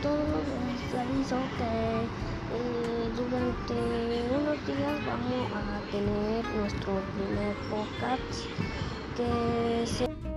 todos les aviso que eh, durante unos días vamos a tener nuestro primer podcast que se